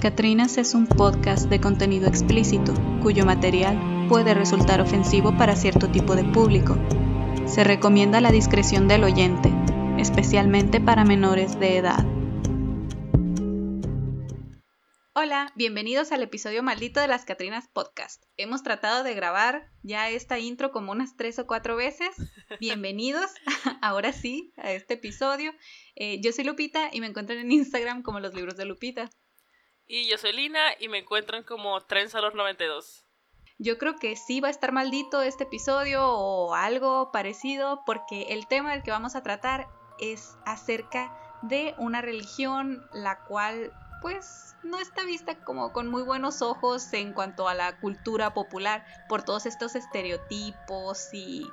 Catrinas es un podcast de contenido explícito, cuyo material puede resultar ofensivo para cierto tipo de público. Se recomienda la discreción del oyente, especialmente para menores de edad. Hola, bienvenidos al episodio maldito de las Catrinas Podcast. Hemos tratado de grabar ya esta intro como unas tres o cuatro veces. Bienvenidos, ahora sí, a este episodio. Eh, yo soy Lupita y me encuentran en Instagram como los libros de Lupita. Y yo soy Lina y me encuentran como Trensalor 92. Yo creo que sí va a estar maldito este episodio o algo parecido porque el tema del que vamos a tratar es acerca de una religión la cual pues no está vista como con muy buenos ojos en cuanto a la cultura popular por todos estos estereotipos y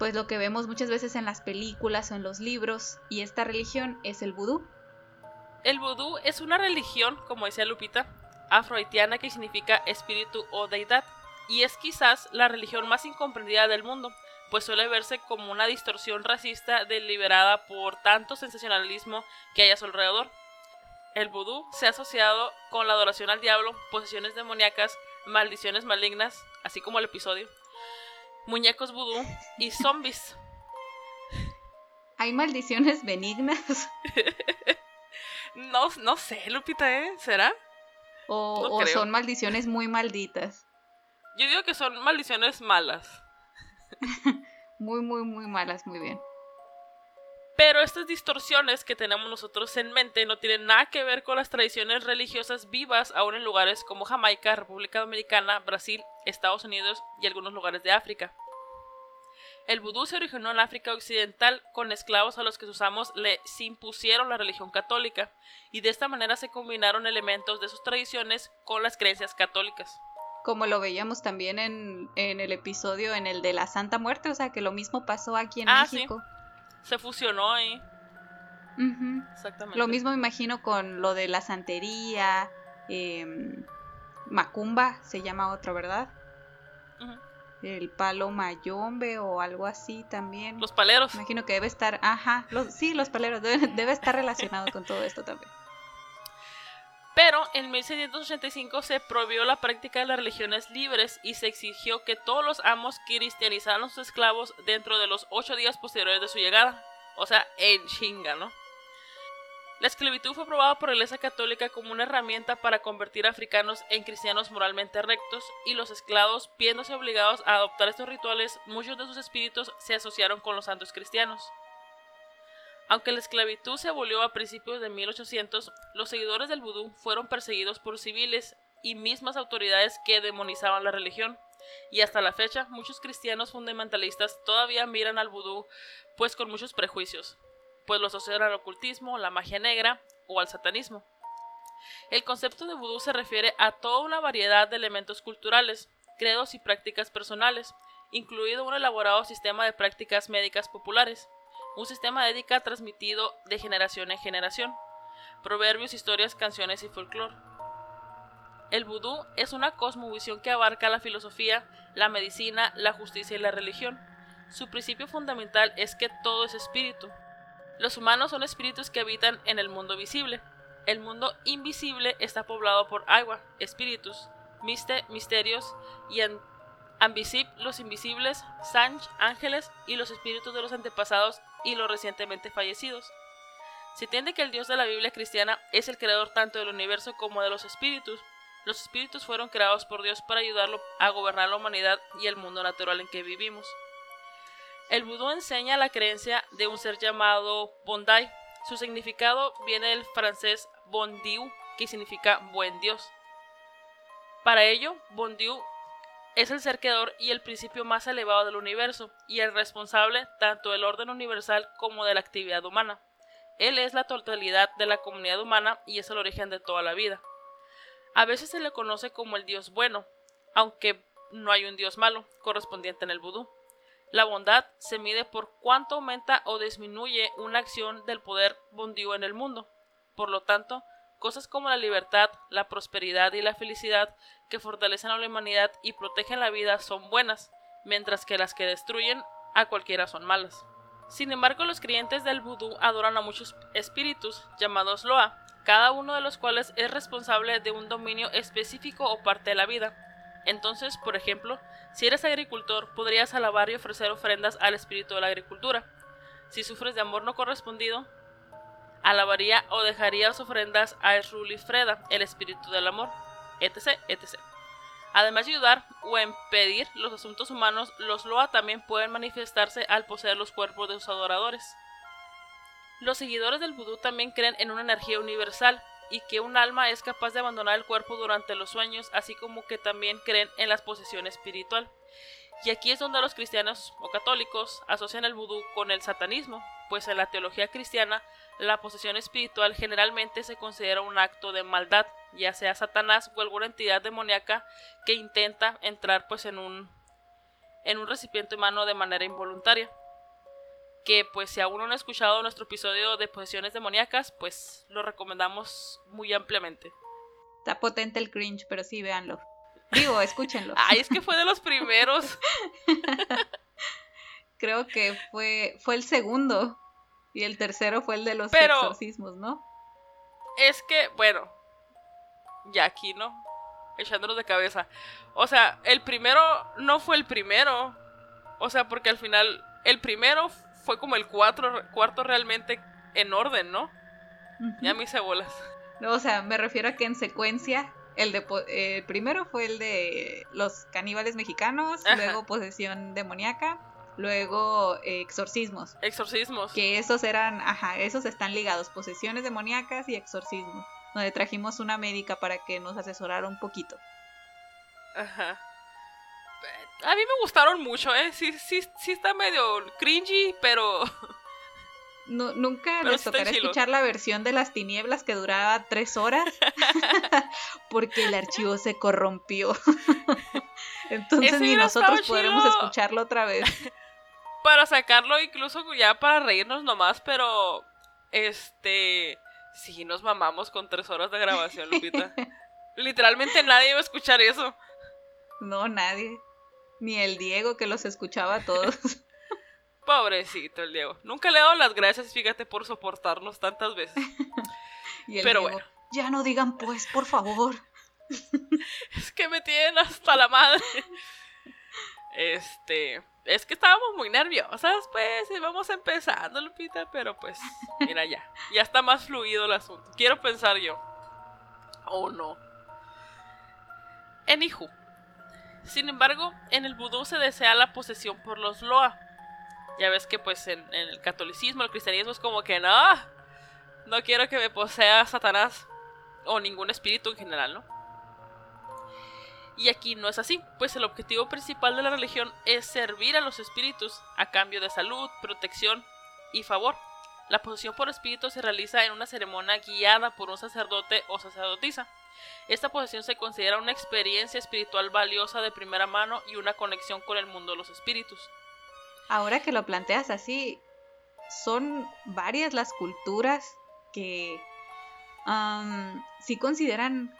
pues lo que vemos muchas veces en las películas o en los libros y esta religión es el vudú. El vudú es una religión, como decía Lupita, afrohaitiana que significa espíritu o deidad, y es quizás la religión más incomprendida del mundo, pues suele verse como una distorsión racista deliberada por tanto sensacionalismo que hay a su alrededor. El vudú se ha asociado con la adoración al diablo, posesiones demoníacas, maldiciones malignas, así como el episodio, muñecos vudú y zombies. ¿Hay maldiciones benignas? No, no sé, Lupita, ¿eh? ¿Será? O, son maldiciones muy malditas. Yo digo que son maldiciones malas. muy, muy, muy malas, muy bien. Pero estas distorsiones que tenemos nosotros en mente no tienen nada que ver con las tradiciones religiosas vivas aún en lugares como Jamaica, República Dominicana, Brasil, Estados Unidos y algunos lugares de África. El vudú se originó en África Occidental con esclavos a los que sus amos le impusieron la religión católica, y de esta manera se combinaron elementos de sus tradiciones con las creencias católicas. Como lo veíamos también en, el episodio en el de la Santa Muerte, o sea que lo mismo pasó aquí en ah, México. Se fusionó ahí. Exactamente. Lo mismo me imagino con lo de la santería, em, Macumba se llama otro, ¿verdad? El palo mayombe o algo así también. Los paleros. Imagino que debe estar, ajá, los, sí, los paleros, debe, estar relacionado con todo esto también. Pero en 1685 se prohibió la práctica de las religiones libres y se exigió que todos los amos cristianizaran a sus esclavos dentro de los ocho días posteriores de su llegada. O sea, en chinga, ¿no? La esclavitud fue probada por la Iglesia Católica como una herramienta para convertir a africanos en cristianos moralmente rectos, y los esclavos, viéndose obligados a adoptar estos rituales, muchos de sus espíritus se asociaron con los santos cristianos. Aunque la esclavitud se abolió a principios de 1800, los seguidores del vudú fueron perseguidos por civiles y mismas autoridades que demonizaban la religión. Y hasta la fecha, muchos cristianos fundamentalistas todavía miran al vudú pues con muchos prejuicios pues lo asocian al ocultismo, la magia negra o al satanismo. El concepto de vudú se refiere a toda una variedad de elementos culturales, credos y prácticas personales, incluido un elaborado sistema de prácticas médicas populares, un sistema de ética transmitido de generación en generación, proverbios, historias, canciones y folclore. El vudú es una cosmovisión que abarca la filosofía, la medicina, la justicia y la religión. Su principio fundamental es que todo es espíritu, los humanos son espíritus que habitan en el mundo visible. El mundo invisible está poblado por agua, espíritus, miste, misterios y ambisip, los invisibles, sanj, ángeles y los espíritus de los antepasados y los recientemente fallecidos. Se entiende que el Dios de la Biblia cristiana es el creador tanto del universo como de los espíritus. Los espíritus fueron creados por Dios para ayudarlo a gobernar la humanidad y el mundo natural en que vivimos. El vudú enseña la creencia de un ser llamado Bondai. Su significado viene del francés bon Dieu, que significa buen Dios. Para ello, bon Dieu es el ser creador y el principio más elevado del universo, y el responsable tanto del orden universal como de la actividad humana. Él es la totalidad de la comunidad humana y es el origen de toda la vida. A veces se le conoce como el Dios bueno, aunque no hay un Dios malo correspondiente en el vudú. La bondad se mide por cuánto aumenta o disminuye una acción del poder bondivo en el mundo. Por lo tanto, cosas como la libertad, la prosperidad y la felicidad que fortalecen a la humanidad y protegen la vida son buenas, mientras que las que destruyen a cualquiera son malas. Sin embargo, los creyentes del vudú adoran a muchos espíritus llamados Loa, cada uno de los cuales es responsable de un dominio específico o parte de la vida. Entonces, por ejemplo, si eres agricultor, podrías alabar y ofrecer ofrendas al espíritu de la agricultura. Si sufres de amor no correspondido, alabaría o dejarías ofrendas a Esrul y Freda, el espíritu del amor, etc, etc. Además de ayudar o impedir los asuntos humanos, los Loa también pueden manifestarse al poseer los cuerpos de sus adoradores. Los seguidores del vudú también creen en una energía universal y que un alma es capaz de abandonar el cuerpo durante los sueños, así como que también creen en la posesión espiritual. Y aquí es donde los cristianos o católicos asocian el vudú con el satanismo, pues en la teología cristiana la posesión espiritual generalmente se considera un acto de maldad, ya sea Satanás o alguna entidad demoníaca que intenta entrar pues en un en un recipiente humano de manera involuntaria. Que pues si aún no han escuchado nuestro episodio de posesiones demoníacas, pues lo recomendamos muy ampliamente. Está potente el cringe, pero sí, véanlo. Digo, escúchenlo. Ay, es que fue de los primeros. Creo que fue, fue el segundo. Y el tercero fue el de los exorcismos, ¿no? Es que, bueno, ya aquí, ¿no? Echándonos de cabeza. O sea, el primero no fue el primero. O sea, porque al final, el primero fue como el cuatro, cuarto realmente en orden, ¿no? Ya me hice bolas. No, o sea, me refiero a que en secuencia, el de eh, primero fue el de los caníbales mexicanos, luego posesión demoníaca, Luego, eh, exorcismos. Exorcismos. Que esos eran, ajá, esos están ligados, posesiones demoníacas y exorcismos. Donde trajimos una médica para que nos asesorara un poquito. Ajá. A mí me gustaron mucho, ¿eh? Sí, sí, sí está medio cringy, pero... No, nunca les tocará escuchar la versión de las tinieblas que duraba tres horas porque el archivo se corrompió. Entonces ni nosotros podremos escucharlo otra vez. para sacarlo incluso ya para reírnos nomás, pero este sí nos mamamos con tres horas de grabación, Lupita. Literalmente nadie iba a escuchar eso. No, nadie. Ni el Diego que los escuchaba a todos. Pobrecito el Diego. Nunca le he dado las gracias, fíjate, por soportarnos tantas veces. Pero bueno. Ya no digan pues, por favor. es que me tienen hasta la madre. Este, es que estábamos muy nerviosas, pues, y vamos empezando, Lupita, pero pues, mira ya, ya está más fluido el asunto. Quiero pensar yo. O oh, no. Anywho. Sin embargo, en el vudú se desea la posesión por los Loa. Ya ves que pues en, en, el catolicismo, el cristianismo es como que no, no quiero que me posea Satanás o ningún espíritu en general, ¿no? Y aquí no es así, pues el objetivo principal de la religión es servir a los espíritus a cambio de salud, protección y favor. La posesión por espíritu se realiza en una ceremonia guiada por un sacerdote o sacerdotisa. Esta posesión se considera una experiencia espiritual valiosa de primera mano y una conexión con el mundo de los espíritus. Ahora que lo planteas así, son varias las culturas que sí consideran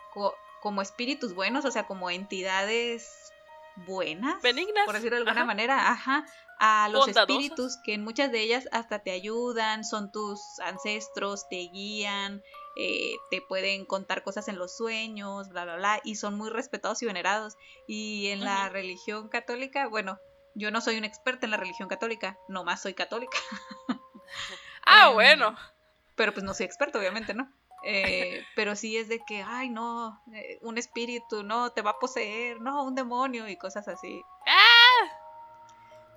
como espíritus buenos, o sea, como entidades buenas, benignas, por decirlo de alguna manera, ajá, a los espíritus que en muchas de ellas hasta te ayudan, son tus ancestros, te guían, eh, te pueden contar cosas en los sueños, bla, bla, bla, y son muy respetados y venerados. Y en la religión católica, bueno, yo no soy una experta en la religión católica, nomás soy católica. ah, em, bueno. Pero pues no soy experta, obviamente, ¿no? Eh, pero sí es de que, ay, no, eh, un espíritu, no, te va a poseer, no, un demonio y cosas así.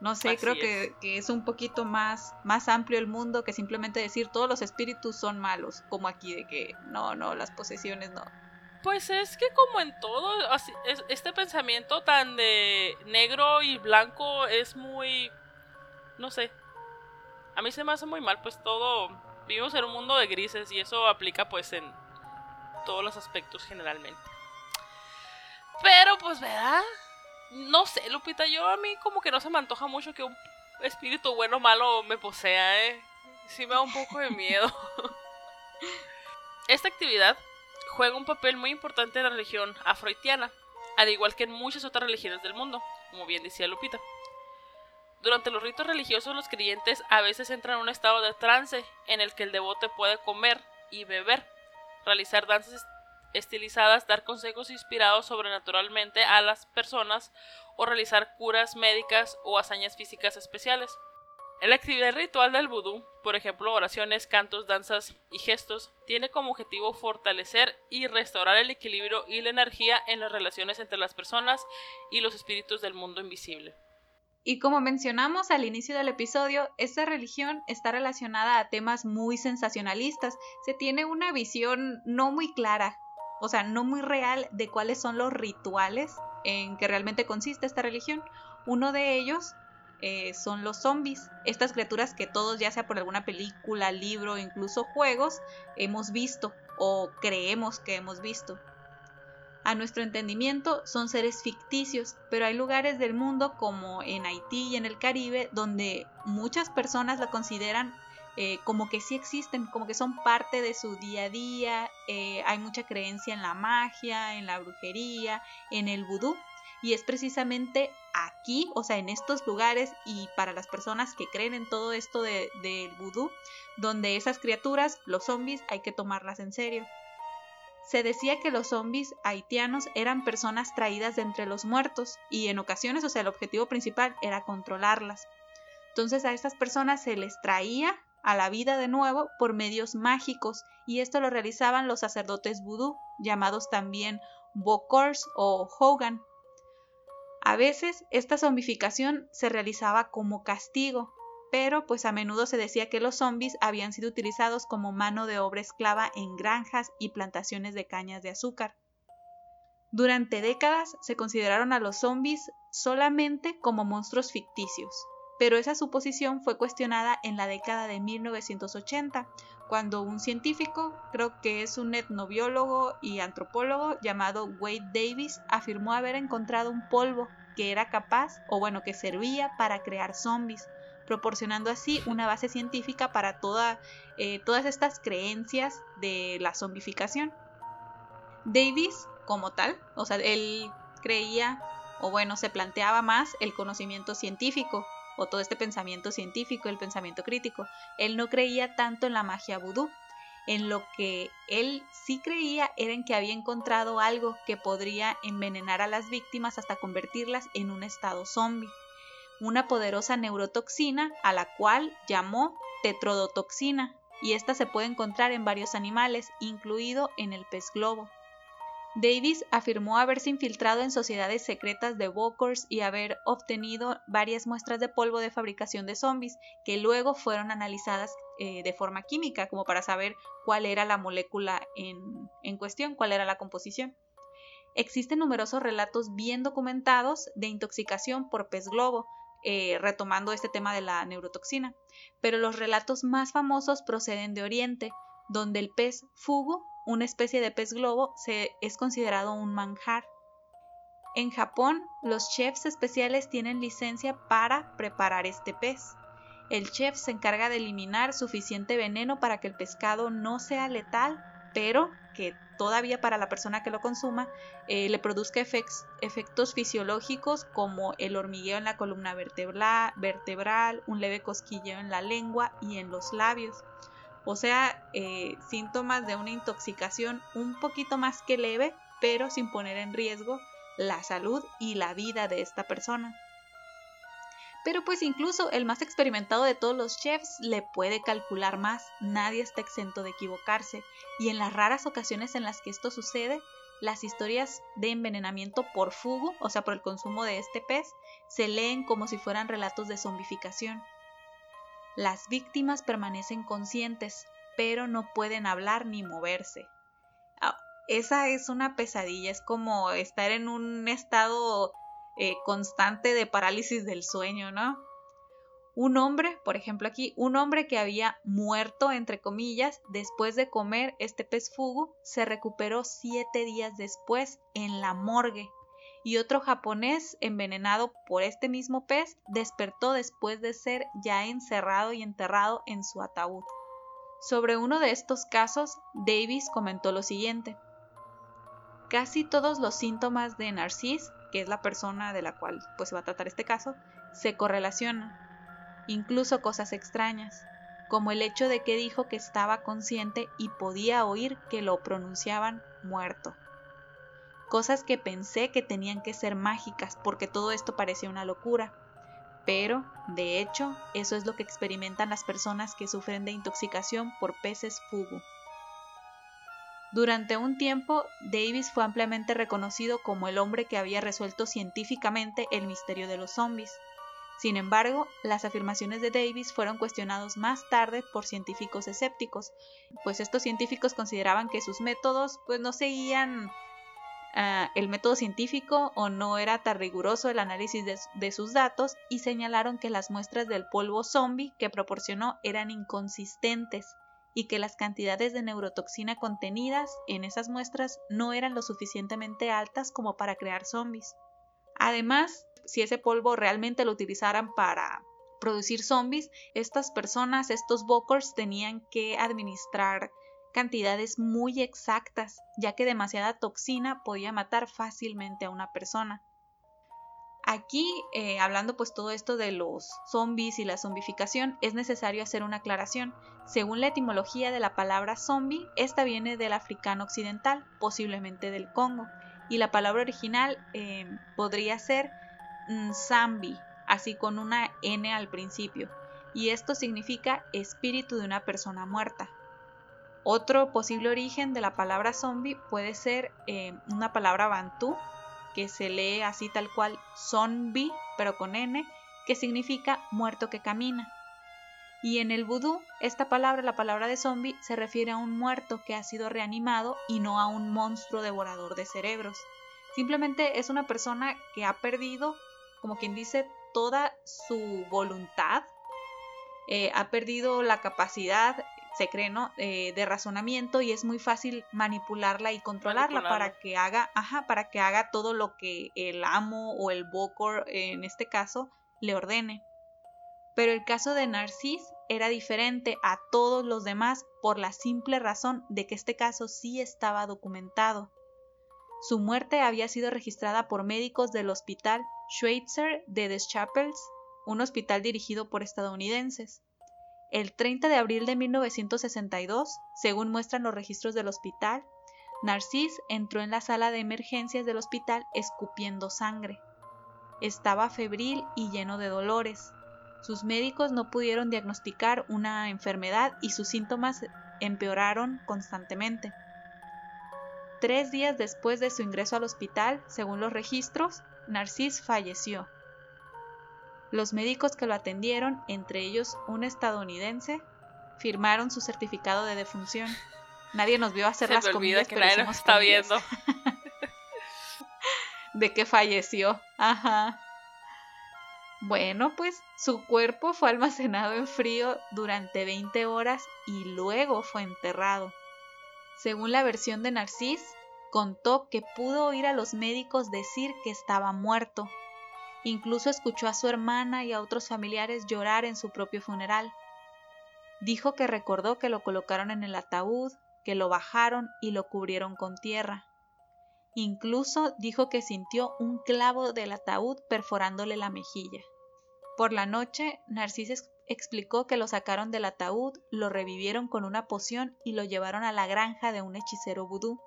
No sé, creo que, es un poquito más, más amplio el mundo que simplemente decir todos los espíritus son malos, como aquí de que no, no, las posesiones no. Pues es que como en todo, este pensamiento tan de negro y blanco es muy, no sé, a mí se me hace muy mal, pues todo vivimos en un mundo de grises y eso aplica pues en todos los aspectos generalmente. Pero pues, ¿verdad? No sé, Lupita, yo a mí como que no se me antoja mucho que un espíritu bueno o malo me posea, ¿eh? Sí me da un poco de miedo. Esta actividad juega un papel muy importante en la religión afroitiana, al igual que en muchas otras religiones del mundo, como bien decía Lupita. Durante los ritos religiosos los creyentes a veces entran en un estado de trance en el que el devoto puede comer y beber, realizar danzas estilizadas, dar consejos inspirados sobrenaturalmente a las personas o realizar curas médicas o hazañas físicas especiales. La actividad ritual del vudú, por ejemplo oraciones, cantos, danzas y gestos, tiene como objetivo fortalecer y restaurar el equilibrio y la energía en las relaciones entre las personas y los espíritus del mundo invisible. Y como mencionamos al inicio del episodio, esta religión está relacionada a temas muy sensacionalistas. Se tiene una visión no muy clara, o sea, no muy real de cuáles son los rituales en que realmente consiste esta religión. Uno de ellos eh, son los zombies, estas criaturas que todos, ya sea por alguna película, libro, incluso juegos, hemos visto o creemos que hemos visto. A nuestro entendimiento son seres ficticios, pero hay lugares del mundo como en Haití y en el Caribe donde muchas personas la consideran eh, como que sí existen, como que son parte de su día a día, eh, hay mucha creencia en la magia, en la brujería, en el vudú, y es precisamente aquí, o sea, en estos lugares y para las personas que creen en todo esto del de vudú, donde esas criaturas, los zombies, hay que tomarlas en serio. Se decía que los zombies haitianos eran personas traídas de entre los muertos y en ocasiones, o sea, el objetivo principal era controlarlas. Entonces a estas personas se les traía a la vida de nuevo por medios mágicos y esto lo realizaban los sacerdotes vudú, llamados también Bokors o Hogan. A veces esta zombificación se realizaba como castigo, pero pues a menudo se decía que los zombies habían sido utilizados como mano de obra esclava en granjas y plantaciones de cañas de azúcar. Durante décadas se consideraron a los zombies solamente como monstruos ficticios, pero esa suposición fue cuestionada en la década de 1980, cuando un científico, creo que es un etnobiólogo y antropólogo llamado Wade Davis, afirmó haber encontrado un polvo que era capaz, o bueno, que servía para crear zombies, proporcionando así una base científica para eh, todas estas creencias de la zombificación. Davis, como tal, o sea, él creía, o bueno, se planteaba más el conocimiento científico, o todo este pensamiento científico, el pensamiento crítico. Él no creía tanto en la magia vudú. En lo que él sí creía era en que había encontrado algo que podría envenenar a las víctimas hasta convertirlas en un estado zombie. Una poderosa neurotoxina a la cual llamó tetrodotoxina, y esta se puede encontrar en varios animales, incluido en el pez globo. Davis afirmó haberse infiltrado en sociedades secretas de Walkers y haber obtenido varias muestras de polvo de fabricación de zombies que luego fueron analizadas eh, de forma química como para saber cuál era la molécula en, cuestión, cuál era la composición. Existen numerosos relatos bien documentados de intoxicación por pez globo, eh, retomando este tema de la neurotoxina, pero los relatos más famosos proceden de Oriente, donde el pez fugu una especie de pez globo, se, es considerado un manjar. En Japón, los chefs especiales tienen licencia para preparar este pez. El chef se encarga de eliminar suficiente veneno para que el pescado no sea letal, pero que todavía para la persona que lo consuma eh, le produzca efectos fisiológicos como el hormigueo en la columna vertebral, un leve cosquilleo en la lengua y en los labios o sea, eh, síntomas de una intoxicación un poquito más que leve, pero sin poner en riesgo la salud y la vida de esta persona. Pero pues incluso el más experimentado de todos los chefs le puede calcular más, nadie está exento de equivocarse, y en las raras ocasiones en las que esto sucede, las historias de envenenamiento por fugo, o sea, por el consumo de este pez, se leen como si fueran relatos de zombificación. Las víctimas permanecen conscientes, pero no pueden hablar ni moverse. Ah, esa es una pesadilla, es como estar en un estado eh, constante de parálisis del sueño, ¿no? Un hombre, por ejemplo aquí, un hombre que había muerto, entre comillas, después de comer este pez fugu, se recuperó siete días después en la morgue y otro japonés envenenado por este mismo pez despertó después de ser ya encerrado y enterrado en su ataúd. Sobre uno de estos casos, Davis comentó lo siguiente. Casi todos los síntomas de Narcis, que es la persona de la cual pues, se va a tratar este caso, se correlacionan, incluso cosas extrañas. como el hecho de que dijo que estaba consciente y podía oír que lo pronunciaban muerto. Cosas que pensé que tenían que ser mágicas porque todo esto parecía una locura. Pero, de hecho, eso es lo que experimentan las personas que sufren de intoxicación por peces fugu. Durante un tiempo, Davis fue ampliamente reconocido como el hombre que había resuelto científicamente el misterio de los zombies. Sin embargo, las afirmaciones de Davis fueron cuestionados más tarde por científicos escépticos, pues estos científicos consideraban que sus métodos pues no seguían uh, el método científico o no era tan riguroso el análisis de, de sus datos y señalaron que las muestras del polvo zombie que proporcionó eran inconsistentes y que las cantidades de neurotoxina contenidas en esas muestras no eran lo suficientemente altas como para crear zombies. Además, si ese polvo realmente lo utilizaran para producir zombies, estas personas, estos bokers, tenían que administrar cantidades muy exactas, ya que demasiada toxina podía matar fácilmente a una persona. Aquí, eh, hablando pues todo esto de los zombies y la zombificación, es necesario hacer una aclaración. Según la etimología de la palabra zombie, esta viene del africano occidental, posiblemente del Congo, y la palabra original eh, podría ser zambi, así con una N al principio, y esto significa espíritu de una persona muerta. Otro posible origen de la palabra zombie puede ser eh, una palabra bantú, que se lee así tal cual zombie, pero con N, que significa muerto que camina. Y en el vudú, esta palabra, la palabra de zombie, se refiere a un muerto que ha sido reanimado y no a un monstruo devorador de cerebros. Simplemente es una persona que ha perdido, como quien dice, toda su voluntad, eh, ha perdido la capacidad se cree, ¿no? Eh, de razonamiento y es muy fácil manipularla y controlarla para que haga, ajá, para que haga todo lo que el amo o el bokor, en este caso, le ordene. Pero el caso de Narcis era diferente a todos los demás por la simple razón de que este caso sí estaba documentado. Su muerte había sido registrada por médicos del hospital Schweitzer de Deschapels, un hospital dirigido por estadounidenses. El 30 de abril de 1962, según muestran los registros del hospital, Narcís entró en la sala de emergencias del hospital escupiendo sangre. Estaba febril y lleno de dolores. Sus médicos no pudieron diagnosticar una enfermedad y sus síntomas empeoraron constantemente. Tres días después de su ingreso al hospital, según los registros, Narcís falleció. Los médicos que lo atendieron, entre ellos un estadounidense, firmaron su certificado de defunción. Nadie nos vio hacer las comidas, que nadie nos está viendo. de que falleció. Ajá. Bueno, pues su cuerpo fue almacenado en frío durante 20 horas y luego fue enterrado. Según la versión de Narcís, contó que pudo oír a los médicos decir que estaba muerto Incluso escuchó a su hermana y a otros familiares llorar en su propio funeral. Dijo que recordó que lo colocaron en el ataúd, que lo bajaron y lo cubrieron con tierra. Incluso dijo que sintió un clavo del ataúd perforándole la mejilla. Por la noche, Narciso explicó que lo sacaron del ataúd, lo revivieron con una poción y lo llevaron a la granja de un hechicero vudú.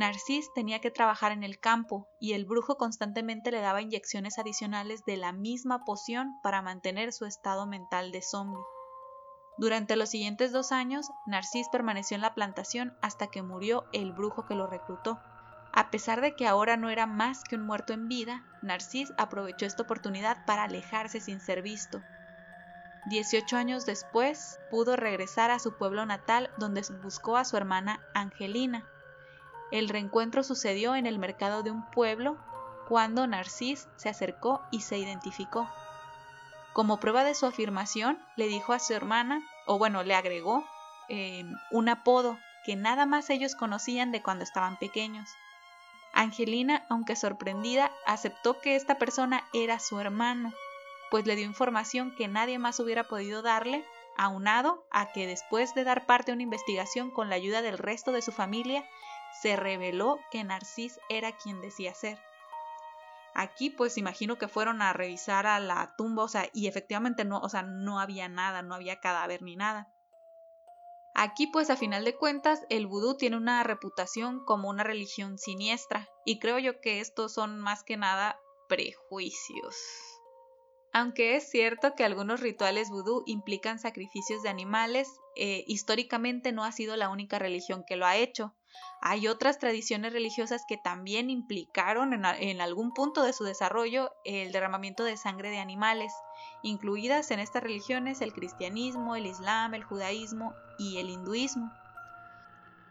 Narcís tenía que trabajar en el campo y el brujo constantemente le daba inyecciones adicionales de la misma poción para mantener su estado mental de zombie. Durante los siguientes dos años, Narcís permaneció en la plantación hasta que murió el brujo que lo reclutó. A pesar de que ahora no era más que un muerto en vida, Narcís aprovechó esta oportunidad para alejarse sin ser visto. Dieciocho años después, pudo regresar a su pueblo natal donde buscó a su hermana Angelina, el reencuentro sucedió en el mercado de un pueblo cuando Narcís se acercó y se identificó. Como prueba de su afirmación, le dijo a su hermana, o bueno, le agregó eh, un apodo que nada más ellos conocían de cuando estaban pequeños. Angelina, aunque sorprendida, aceptó que esta persona era su hermano, pues le dio información que nadie más hubiera podido darle, aunado a que después de dar parte a una investigación con la ayuda del resto de su familia, se reveló que Narcís era quien decía ser. Aquí pues imagino que fueron a revisar a la tumba, o sea, y efectivamente no, o sea, no había nada, no había cadáver ni nada. Aquí pues a final de cuentas el vudú tiene una reputación como una religión siniestra y creo yo que estos son más que nada prejuicios. Aunque es cierto que algunos rituales vudú implican sacrificios de animales, eh, históricamente no ha sido la única religión que lo ha hecho. Hay otras tradiciones religiosas que también implicaron en, algún punto de su desarrollo el derramamiento de sangre de animales, incluidas en estas religiones el cristianismo, el islam, el judaísmo y el hinduismo.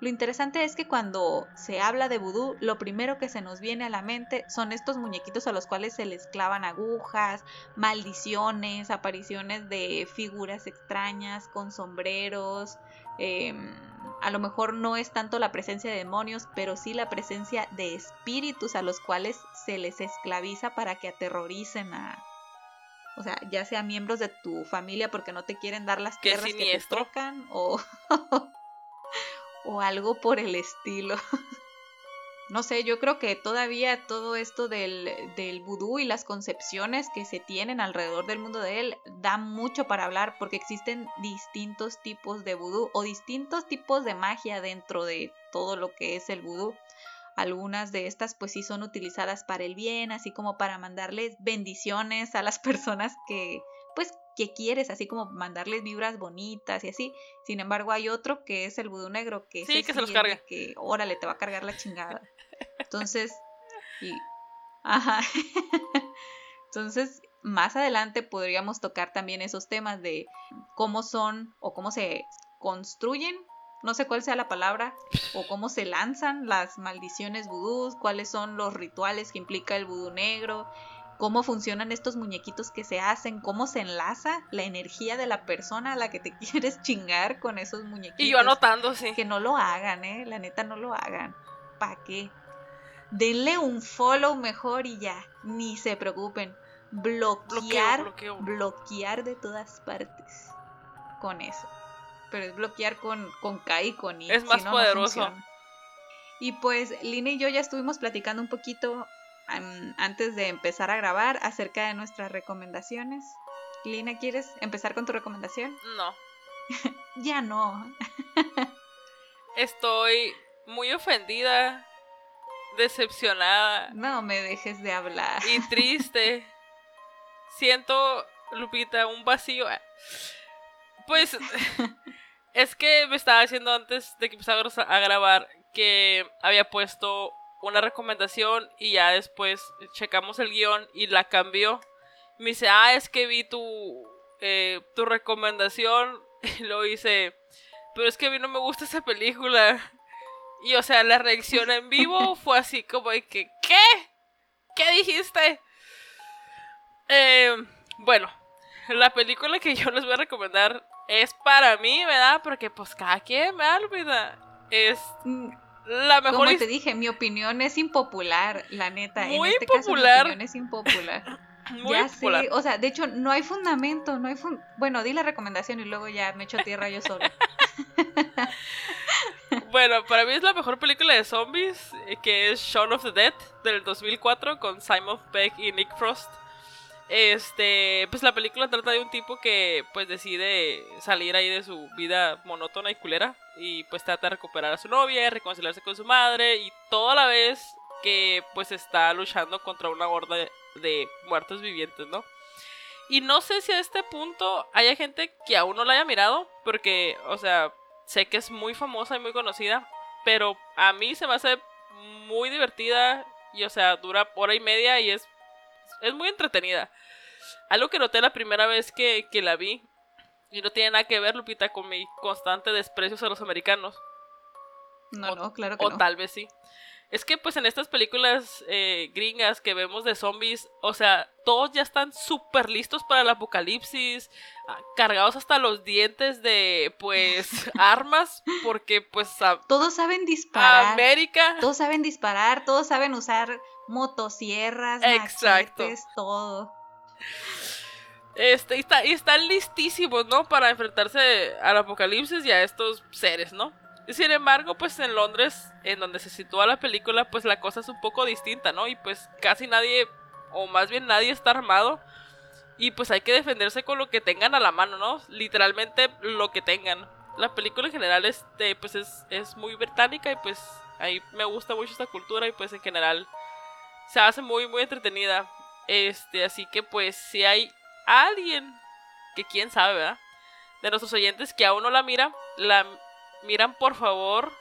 Lo interesante es que cuando se habla de vudú, lo primero que se nos viene a la mente son estos muñequitos a los cuales se les clavan agujas, maldiciones, apariciones de figuras extrañas con sombreros. Em, a lo mejor no es tanto la presencia de demonios, pero sí la presencia de espíritus a los cuales se les esclaviza para que aterroricen a, o sea, ya sea miembros de tu familia porque no te quieren dar las tierras que te tocan o o algo por el estilo. No sé, yo creo que todavía todo esto del, del vudú y las concepciones que se tienen alrededor del mundo de él da mucho para hablar porque existen distintos tipos de vudú o distintos tipos de magia dentro de todo lo que es el vudú. Algunas de estas pues sí son utilizadas para el bien, así como para mandarles bendiciones a las personas que pues que quieres, así como mandarles vibras bonitas y así. Sin embargo, hay otro que es el vudú negro que sí, que se los carga. Que órale, te va a cargar la chingada. Entonces, y ajá. Entonces, más adelante podríamos tocar también esos temas de cómo son o cómo se construyen, no sé cuál sea la palabra, o cómo se lanzan las maldiciones vudús, cuáles son los rituales que implica el vudú negro cómo funcionan estos muñequitos que se hacen, cómo se enlaza la energía de la persona a la que te quieres chingar con esos muñequitos. Y yo anotando, sí. Que no lo hagan, ¿eh? La neta no lo hagan. ¿Para qué? Denle un follow mejor y ya. Ni se preocupen. Bloquear, bloquear de todas partes con eso. Pero es bloquear con, con K y con I. Es más poderoso. y pues Lina y yo ya estuvimos platicando un poquito antes de empezar a grabar acerca de nuestras recomendaciones. Lina, ¿quieres empezar con tu recomendación? No. ya no. Estoy muy ofendida, decepcionada. No me dejes de hablar. Y triste. Siento, Lupita, un vacío. Pues es que me estaba diciendo antes de que empezáramos a grabar que había puesto una recomendación y ya después checamos el guion y la cambió. Me dice, ah, es que vi tu, eh, tu recomendación y lo hice, pero es que a mí no me gusta esa película. Y o sea, la reacción en vivo fue así como de que, ¿qué? ¿Qué dijiste? Eh, bueno, la película que yo les voy a recomendar es para mí, ¿verdad? Porque pues cada quien, ¿verdad? Es mm, la mejor Como te dije, mi opinión es impopular, la neta. Muy en este Caso, mi opinión es impopular. Muy ya popular. o sea, de hecho, no hay fundamento, no hay Bueno, di la recomendación y luego ya me echo tierra yo solo. bueno, para mí es la mejor película de zombies, eh, que es Shaun of the Dead, del 2004, con Simon Peck y Nick Frost. Este, pues la película trata de un tipo que pues decide salir ahí de su vida monótona y culera y pues trata de recuperar a su novia, reconciliarse con su madre y toda la vez que pues está luchando contra una horda de, muertos vivientes, ¿no? Y no sé si a este punto haya gente que aún no la haya mirado, porque, o sea, sé que es muy famosa y muy conocida, pero a mí se me hace muy divertida y, o sea, dura hora y media y es, es muy entretenida. Algo que noté la primera vez que, la vi, y no tiene nada que ver, Lupita, con mi constante desprecio a los americanos. No, no, claro que o tal vez sí. Es que pues en estas películas eh, gringas que vemos de zombies, o sea, todos ya están súper listos para el apocalipsis, ah, cargados hasta los dientes de pues armas, porque pues... todos saben disparar. América. Todos saben disparar, todos saben usar motosierras, Exacto. todo. Este, y, está, y están listísimos, ¿no? Para enfrentarse al apocalipsis y a estos seres, ¿no? Sin embargo, pues en Londres, en donde se sitúa la película, pues la cosa es un poco distinta, ¿no? Y pues casi nadie o más bien nadie está armado. Y pues hay que defenderse con lo que tengan a la mano, ¿no? Literalmente lo que tengan. La película en general este, pues es, es muy británica y pues ahí me gusta mucho esta cultura y pues en general se hace muy muy entretenida. Este, así que pues si hay alguien que quién sabe, ¿verdad? De nuestros oyentes que aún no la mira, la miran por favor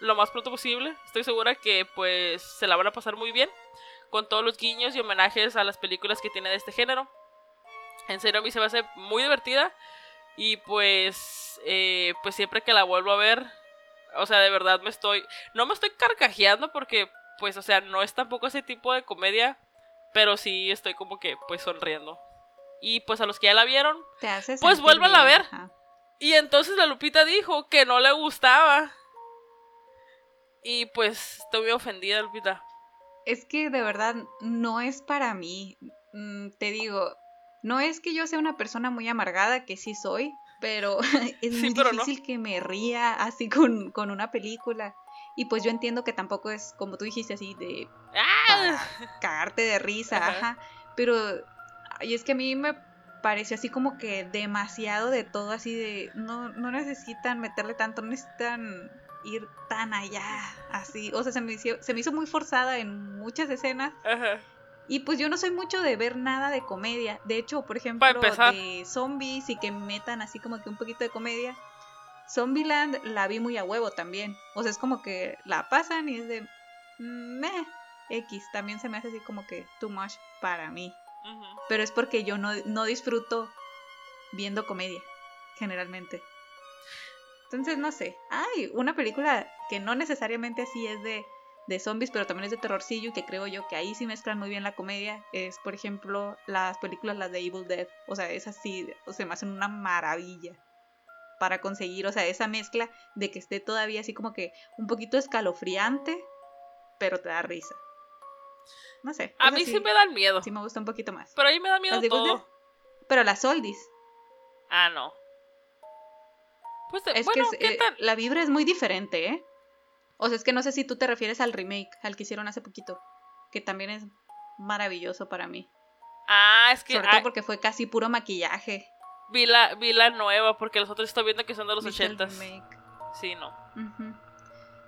lo más pronto posible. Estoy segura que pues se la van a pasar muy bien con todos los guiños y homenajes a las películas que tiene de este género. En serio, a mí se me hace muy divertida. Y pues, eh, pues siempre que la vuelvo a ver, o sea, de verdad me estoy, no me estoy carcajeando porque, pues, o sea, no es tampoco ese tipo de comedia, pero sí estoy como que, pues, sonriendo. Y pues a los que ya la vieron, pues vuelvan a ver. Y entonces la Lupita dijo que no le gustaba. Y pues estoy muy ofendida, Lupita. Es que de verdad no es para mí. Mm, te digo, no es que yo sea una persona muy amargada, que sí soy, pero es muy difícil que me ría así con, una película. Y pues yo entiendo que tampoco es, como tú dijiste, así de ¡Ah! cagarte de risa, ajá. Pero, y es que a mí me pareció así como que demasiado de todo, así de, no, no necesitan meterle tanto, no necesitan ir tan allá, así. O sea, se me hizo, se me hizo muy forzada en muchas escenas. Ajá. Y pues yo no soy mucho de ver nada de comedia. De hecho, por ejemplo, de zombies y que metan así como que un poquito de comedia. Zombieland la vi muy a huevo también. O sea, es como que la pasan y es de... Meh, X. También se me hace así como que too much para mí. Pero es porque yo no, no disfruto viendo comedia, generalmente. Entonces, no sé. Hay una película que no necesariamente así es de de zombies, pero también es de terrorcillo y que creo yo que ahí sí mezclan muy bien la comedia, es por ejemplo las películas, las de Evil Dead, o sea, es así, o sea, me hacen una maravilla para conseguir, o sea, esa mezcla de que esté todavía así como que un poquito escalofriante, pero te da risa. No sé. A mí sí, me dan miedo. Sí me gusta un poquito más. Pero ahí me da miedo todo. Pero las oldies. Ah, no. Pues, es que eh, la vibra es muy diferente, ¿eh? O sea, es que no sé si tú te refieres al remake, al que hicieron hace poquito, que también es maravilloso para mí. Ah, es que... Sobre todo porque fue casi puro maquillaje. Vi la, vi la nueva, porque los otros estoy viendo que son de los ochentas. Sí, no.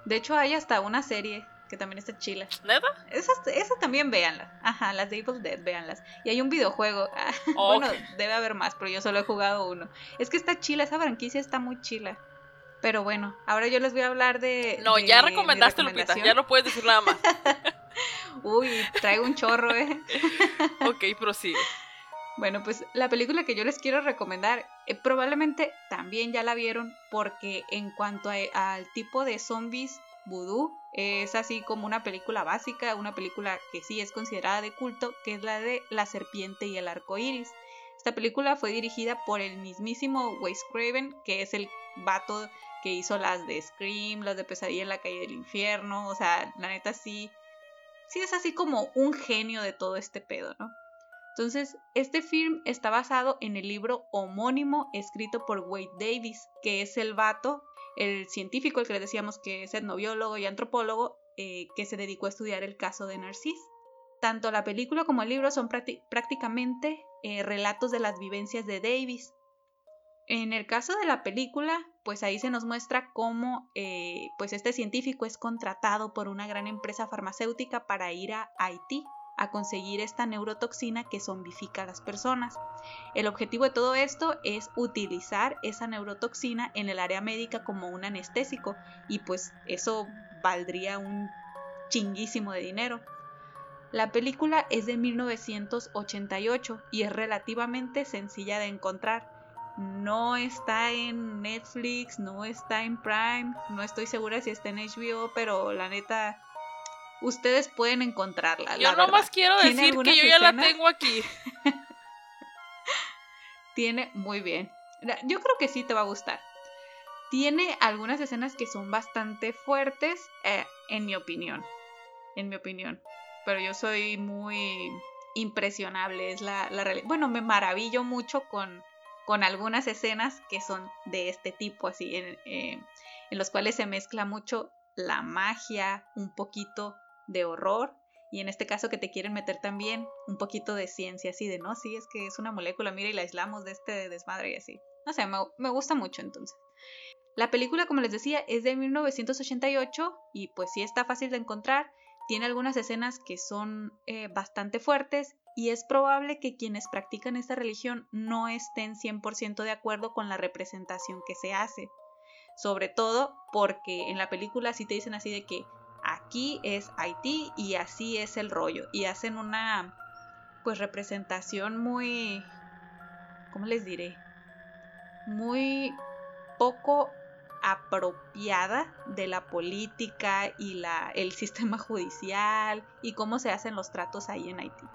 De hecho, hay hasta una serie que también está chila. ¿Neta? Esas, esas también véanlas. Ajá, las de Evil Dead, véanlas. Y hay un videojuego. bueno, debe haber más, pero yo solo he jugado uno. Es que está chila, esa franquicia está muy chila. Pero bueno, ahora yo les voy a hablar de. No, ya recomendaste, Lupita, ya no puedes decir nada más. Uy, traigo un chorro, ¿eh? ok, prosigue. Bueno, pues la película que yo les quiero recomendar, eh, probablemente también ya la vieron, porque en cuanto al tipo de zombies vudú, es así como una película básica, una película que sí es considerada de culto, que es la de La serpiente y el arco iris. Esta película fue dirigida por el mismísimo Wes Craven, que es el vato que hizo las de Scream, las de Pesadilla en la calle del infierno, o sea, la neta sí, sí es así como un genio de todo este pedo, ¿no? Entonces, este film está basado en el libro homónimo escrito por Wade Davis, que es el vato, el científico, el que le decíamos que es etnobiólogo y antropólogo, eh, que se dedicó a estudiar el caso de Narcís. Tanto la película como el libro son prácticamente eh, relatos de las vivencias de Davis, en el caso de la película, pues ahí se nos muestra cómo eh, pues este científico es contratado por una gran empresa farmacéutica para ir a Haití a conseguir esta neurotoxina que zombifica a las personas. El objetivo de todo esto es utilizar esa neurotoxina en el área médica como un anestésico y pues eso valdría un chinguísimo de dinero. La película es de 1988 y es relativamente sencilla de encontrar no está en Netflix, no está en Prime, no estoy segura si está en HBO, pero la neta, ustedes pueden encontrarla. Yo nomás quiero decir que yo ya la tengo aquí. Tiene muy bien. Yo creo que sí te va a gustar. Tiene algunas escenas que son bastante fuertes, eh, en mi opinión. En mi opinión. Pero yo soy muy impresionable. Es la, la realidad. Bueno, me maravillo mucho con con algunas escenas que son de este tipo, así, en, eh, en los cuales se mezcla mucho la magia, un poquito de horror Y en este caso que te quieren meter también un poquito de ciencia, así de, no, sí, es que es una molécula, mira, y la aislamos de este desmadre y así. No sé, me, gusta mucho entonces. La película, como les decía, es de 1988 y pues sí está fácil de encontrar. Tiene algunas escenas que son eh, bastante fuertes y es probable que quienes practican esta religión no estén 100% de acuerdo con la representación que se hace. Sobre todo porque en la película sí te dicen así de que aquí es Haití y así es el rollo. Y hacen una pues representación muy, ¿cómo les diré? Muy poco apropiada de la política y la, el sistema judicial y cómo se hacen los tratos ahí en Haití.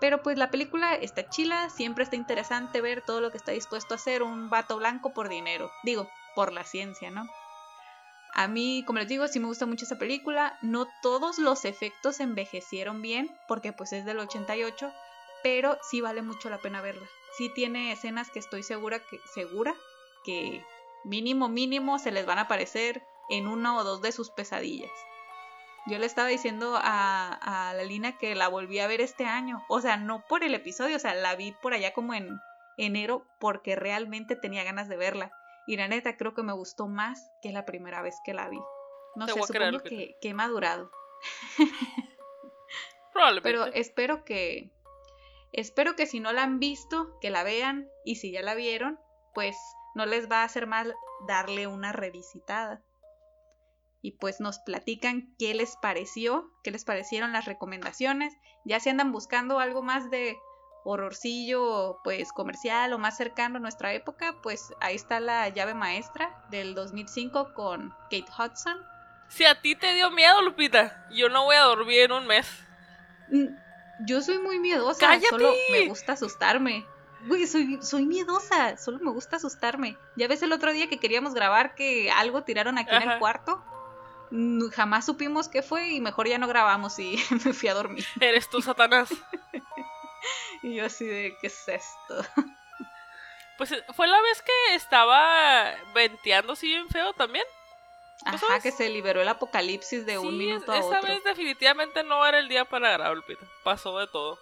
Pero pues la película está chila, siempre está interesante ver todo lo que está dispuesto a hacer un vato blanco por dinero. Digo, por la ciencia, ¿no? A mí, como les digo, sí me gusta mucho esa película. No todos los efectos envejecieron bien, porque pues es del 88, pero sí vale mucho la pena verla. Sí tiene escenas que estoy segura que, segura que mínimo, mínimo se les van a aparecer en una o dos de sus pesadillas. Yo le estaba diciendo a, a la Lina que la volví a ver este año. O sea, no por el episodio, o sea, la vi por allá como en enero porque realmente tenía ganas de verla. Y la neta creo que me gustó más que la primera vez que la vi. No sé, supongo que, que, he madurado. Probablemente. Pero espero que. Espero que si no la han visto, que la vean. Y si ya la vieron, pues no les va a hacer mal darle una revisitada. Y pues nos platican qué les pareció, qué les parecieron las recomendaciones. Ya si andan buscando algo más de horrorcillo pues comercial o más cercano a nuestra época, pues ahí está la llave maestra del 2005 con Kate Hudson. Si a ti te dio miedo, Lupita, yo no voy a dormir en un mes. Mm, yo soy muy miedosa, ¡Cállate! solo me gusta asustarme. Güey, soy, soy miedosa, solo me gusta asustarme. Ya ves el otro día que queríamos grabar que algo tiraron aquí en el cuarto. Jamás supimos qué fue y mejor ya no grabamos y me fui a dormir. Eres tú, Satanás. Y yo así de, ¿qué es esto? Pues eh, fue la vez que estaba venteando así bien feo también. Ajá, que se liberó el apocalipsis de un minuto a esa otro. vez definitivamente no era el día para grabar, Lupita. Pasó de todo.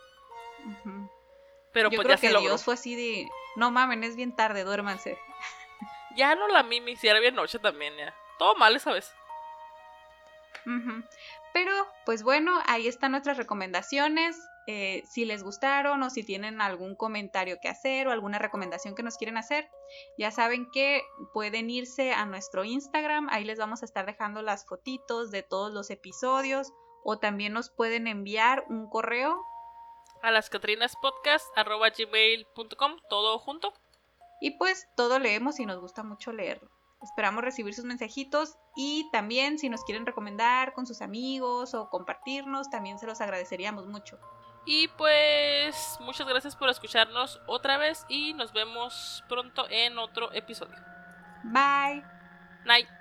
Pero Yo pues creo ya que se logró. Dios fue así de, no mamen, es bien tarde, duérmanse. Ya no la mimi, si era bien noche también, ya. Todo mal esa vez. Pero, pues bueno, ahí están nuestras recomendaciones. Eh, si les gustaron o si tienen algún comentario que hacer o alguna recomendación que nos quieren hacer, ya saben que pueden irse a nuestro Instagram. Ahí les vamos a estar dejando las fotitos de todos los episodios. O también nos pueden enviar un correo A las catrinaspodcast.gmail.com, todo junto. Y pues todo leemos y nos gusta mucho leerlo. Esperamos recibir sus mensajitos y también si nos quieren recomendar con sus amigos o compartirnos, también se los agradeceríamos mucho. Y pues muchas gracias por escucharnos otra vez y nos vemos pronto en otro episodio. Bye. Night.